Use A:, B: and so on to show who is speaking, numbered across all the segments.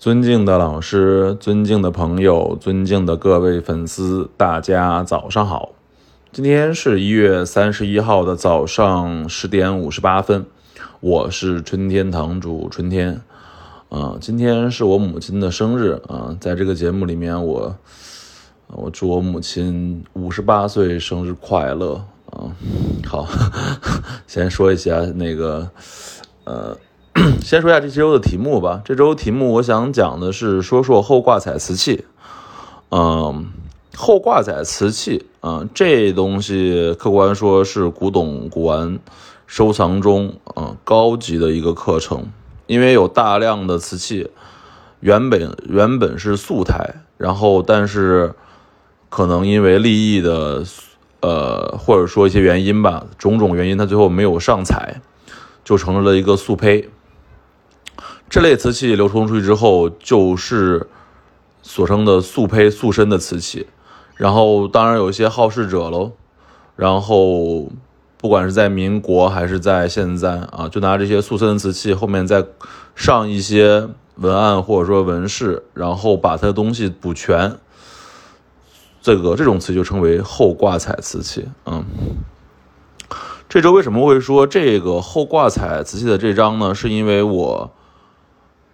A: 尊敬的老师，尊敬的朋友，尊敬的各位粉丝，大家早上好。今天是一月三十一号的早上十点五十八分，我是春天堂主春天。啊，今天是我母亲的生日啊，在这个节目里面，我我祝我母亲五十八岁生日快乐啊。好，先说一下那个，呃。先说一下这周的题目吧。这周题目我想讲的是说说后挂彩瓷器。嗯，后挂彩瓷器嗯，这东西客观说是古董古玩收藏中嗯高级的一个课程，因为有大量的瓷器原本原本是素胎，然后但是可能因为利益的呃或者说一些原因吧，种种原因，它最后没有上彩，就成了一个素胚。这类瓷器流通出去之后，就是所称的素胚素身的瓷器。然后，当然有一些好事者喽。然后，不管是在民国还是在现在啊，就拿这些素身瓷器后面再上一些文案或者说纹饰，然后把它的东西补全。这个这种瓷就称为后挂彩瓷器。嗯，这周为什么会说这个后挂彩瓷器的这张呢？是因为我。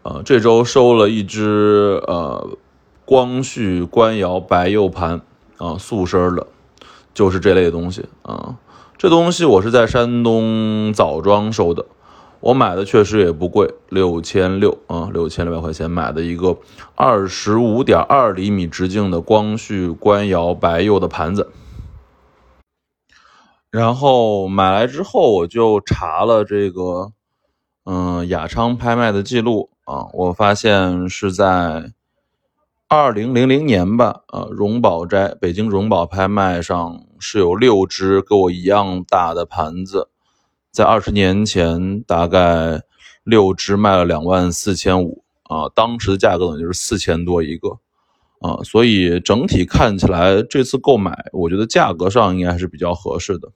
A: 呃，这周收了一只呃光绪官窑白釉盘啊，素身的，就是这类东西啊。这东西我是在山东枣庄收的，我买的确实也不贵，六千六啊，六千六百块钱买的一个二十五点二厘米直径的光绪官窑白釉的盘子。然后买来之后，我就查了这个嗯雅昌拍卖的记录。啊，我发现是在二零零零年吧，呃，荣宝斋北京荣宝拍卖上是有六只跟我一样大的盘子，在二十年前大概六只卖了两万四千五啊，当时的价格呢就是四千多一个啊，所以整体看起来这次购买，我觉得价格上应该还是比较合适的。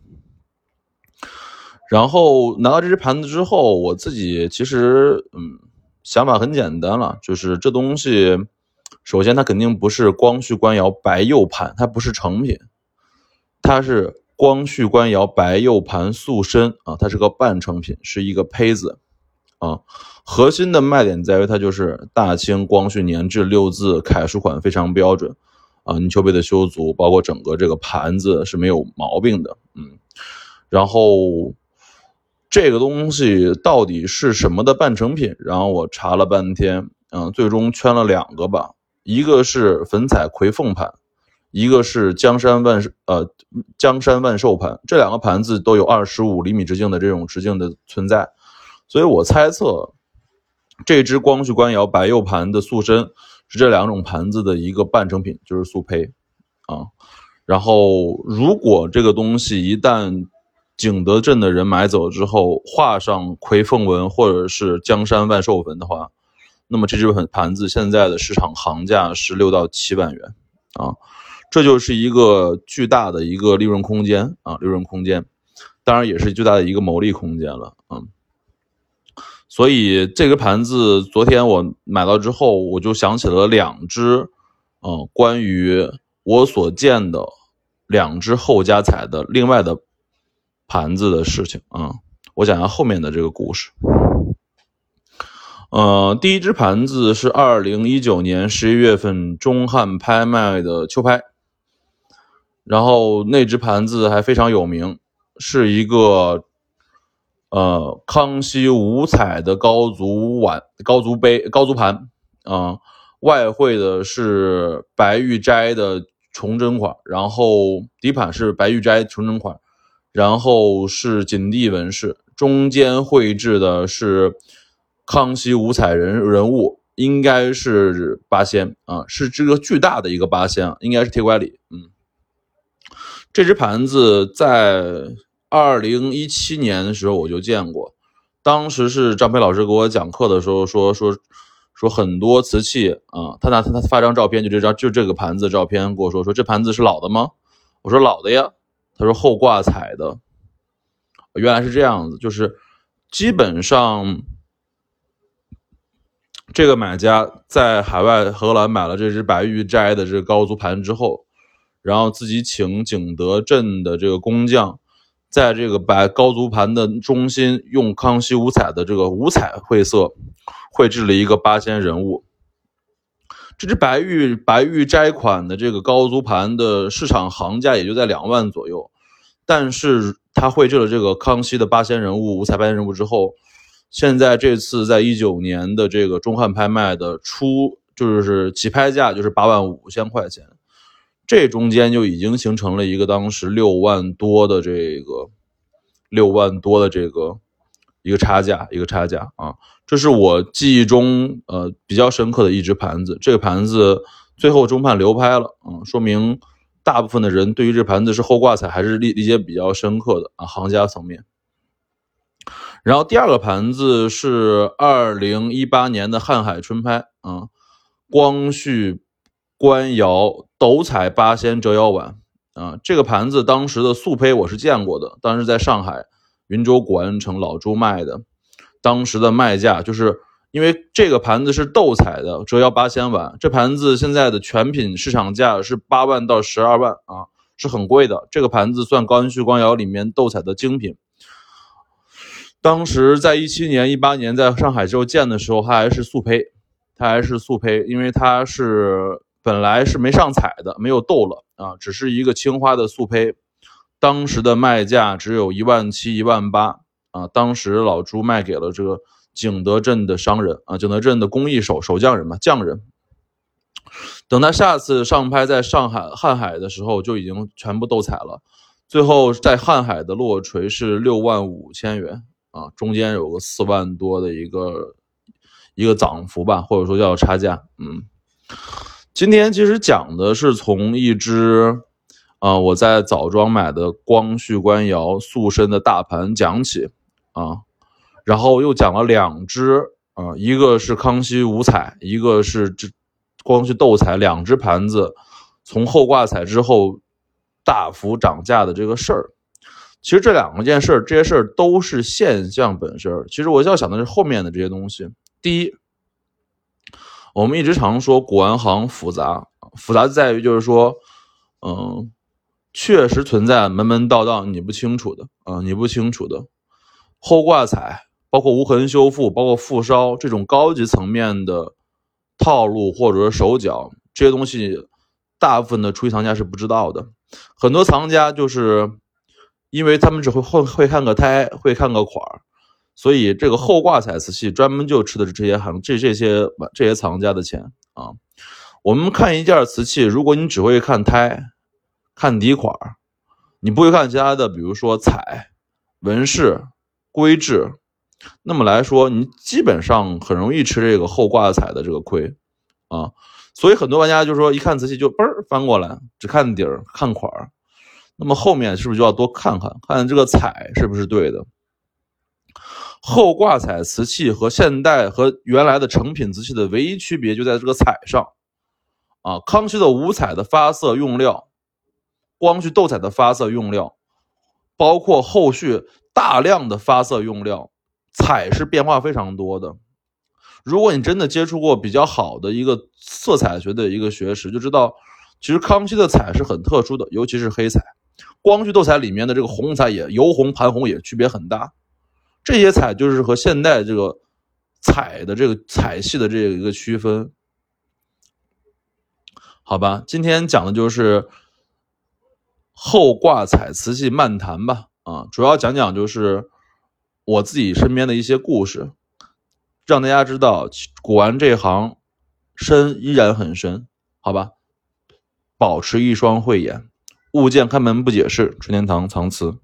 A: 然后拿到这只盘子之后，我自己其实嗯。想法很简单了，就是这东西，首先它肯定不是光绪官窑白釉盘，它不是成品，它是光绪官窑白釉盘塑身啊，它是个半成品，是一个胚子啊。核心的卖点在于它就是大清光绪年制六字楷书款非常标准啊，泥鳅背的修足，包括整个这个盘子是没有毛病的，嗯，然后。这个东西到底是什么的半成品？然后我查了半天，嗯，最终圈了两个吧，一个是粉彩葵凤盘，一个是江山万呃江山万寿盘。这两个盘子都有二十五厘米直径的这种直径的存在，所以我猜测这只光绪官窑白釉盘的塑身是这两种盘子的一个半成品，就是素胚啊。然后如果这个东西一旦景德镇的人买走之后，画上奎凤纹或者是江山万寿纹的话，那么这只盘盘子现在的市场行价是六到七万元啊，这就是一个巨大的一个利润空间啊，利润空间，当然也是巨大的一个牟利空间了嗯。所以这个盘子昨天我买到之后，我就想起了两只，嗯，关于我所见的两只后加彩的另外的。盘子的事情啊，我讲下后面的这个故事。呃，第一只盘子是二零一九年十一月份中汉拍卖的秋拍，然后那只盘子还非常有名，是一个呃康熙五彩的高足碗、高足杯、高足盘啊，外绘的是白玉斋的崇祯款，然后底盘是白玉斋崇祯款。然后是锦地纹饰，中间绘制的是康熙五彩人人物，应该是八仙啊，是这个巨大的一个八仙，应该是铁拐李。嗯，这只盘子在二零一七年的时候我就见过，当时是张培老师给我讲课的时候说说说很多瓷器啊，他拿他他发张照片，就这张就这个盘子照片跟我说说这盘子是老的吗？我说老的呀。他说后挂彩的，原来是这样子，就是基本上这个买家在海外荷兰买了这只白玉斋的这个高足盘之后，然后自己请景德镇的这个工匠，在这个白高足盘的中心用康熙五彩的这个五彩绘色绘制了一个八仙人物。这只白玉白玉斋款的这个高足盘的市场行价也就在两万左右，但是他绘制了这个康熙的八仙人物五彩八仙人物之后。现在这次在一九年的这个中汉拍卖的初，就是起拍价就是八万五千块钱，这中间就已经形成了一个当时六万多的这个六万多的这个一个差价，一个差价啊，这是我记忆中呃比较深刻的一只盘子。这个盘子最后中判流拍了，嗯，说明大部分的人对于这盘子是后挂彩还是理理解比较深刻的啊，行家层面。然后第二个盘子是二零一八年的瀚海春拍啊，光绪官窑斗彩八仙折腰碗啊，这个盘子当时的速胚我是见过的，当时在上海云州古玩城老朱卖的，当时的卖价就是因为这个盘子是斗彩的折腰八千碗，这盘子现在的全品市场价是八万到十二万啊，是很贵的。这个盘子算光绪官窑里面斗彩的精品。当时在一七年、一八年在上海之后建的时候，它还是素胚，它还是素胚，因为它是本来是没上彩的，没有斗了啊，只是一个青花的素胚。当时的卖价只有一万七、一万八啊。当时老朱卖给了这个景德镇的商人啊，景德镇的工艺手手匠人嘛，匠人。等他下次上拍在上海瀚海的时候，就已经全部斗彩了。最后在瀚海的落锤是六万五千元。啊，中间有个四万多的一个一个涨幅吧，或者说叫差价。嗯，今天其实讲的是从一只啊我在枣庄买的光绪官窑塑身的大盘讲起啊，然后又讲了两只啊，一个是康熙五彩，一个是这光绪斗彩，两只盘子从后挂彩之后大幅涨价的这个事儿。其实这两件事儿这些事儿都是现象本身。其实我要想的是后面的这些东西。第一，我们一直常说古玩行复杂，复杂在于就是说，嗯，确实存在门门道道你不清楚的啊，你不清楚的后挂彩，包括无痕修复，包括复烧这种高级层面的套路或者手脚这些东西，大部分的初级藏家是不知道的。很多藏家就是。因为他们只会会会看个胎，会看个款儿，所以这个后挂彩瓷器专门就吃的是这些行这这些这些藏家的钱啊。我们看一件瓷器，如果你只会看胎、看底款儿，你不会看其他的，比如说彩、纹饰、规制，那么来说，你基本上很容易吃这个后挂彩的这个亏啊。所以很多玩家就说，一看瓷器就嘣儿翻过来，只看底儿、看款儿。那么后面是不是就要多看看，看这个彩是不是对的？后挂彩瓷器和现代和原来的成品瓷器的唯一区别就在这个彩上啊。康熙的五彩的发色用料，光绪斗彩的发色用料，包括后续大量的发色用料，彩是变化非常多的。如果你真的接触过比较好的一个色彩学的一个学识，就知道其实康熙的彩是很特殊的，尤其是黑彩。光绪斗彩里面的这个红彩也油红盘红也区别很大，这些彩就是和现代这个彩的这个彩系的这个一个区分，好吧？今天讲的就是后挂彩瓷器漫谈吧，啊，主要讲讲就是我自己身边的一些故事，让大家知道古玩这行深依然很深，好吧？保持一双慧眼。物件开门不解释，春天堂藏瓷。